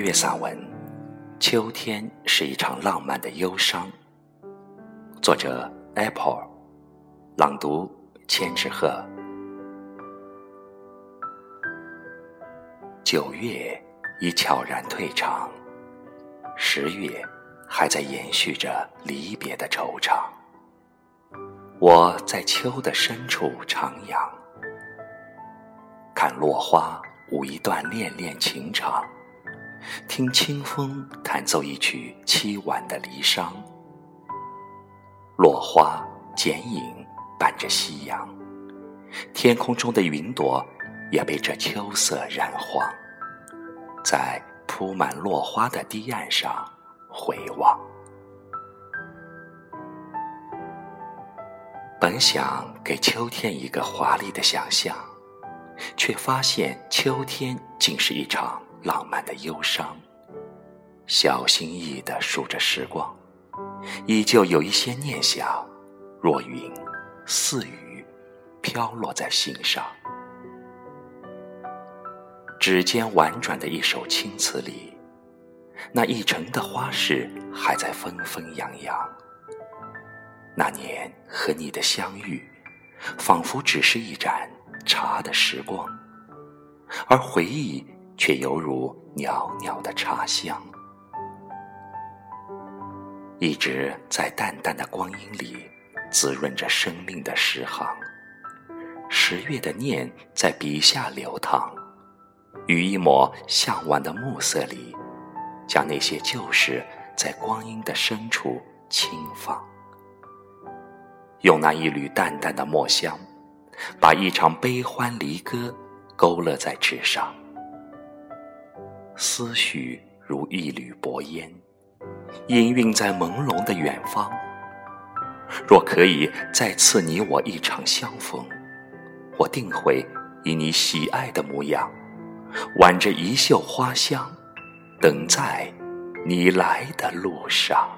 月散文《秋天是一场浪漫的忧伤》，作者 Apple，朗读千纸鹤。九月已悄然退场，十月还在延续着离别的惆怅。我在秋的深处徜徉，看落花舞一段恋恋情长。听清风弹奏一曲凄婉的离殇，落花剪影伴着夕阳，天空中的云朵也被这秋色染黄，在铺满落花的堤岸上回望。本想给秋天一个华丽的想象，却发现秋天竟是一场。浪漫的忧伤，小心翼翼地数着时光，依旧有一些念想，若云似雨，飘落在心上。指尖婉转的一首青词里，那一城的花事还在纷纷扬扬。那年和你的相遇，仿佛只是一盏茶的时光，而回忆。却犹如袅袅的茶香，一直在淡淡的光阴里滋润着生命的诗行。十月的念在笔下流淌，于一抹向晚的暮色里，将那些旧事在光阴的深处轻放。用那一缕淡淡的墨香，把一场悲欢离歌勾勒在纸上。思绪如一缕薄烟，氤氲在朦胧的远方。若可以再次你我一场相逢，我定会以你喜爱的模样，挽着一袖花香，等在你来的路上。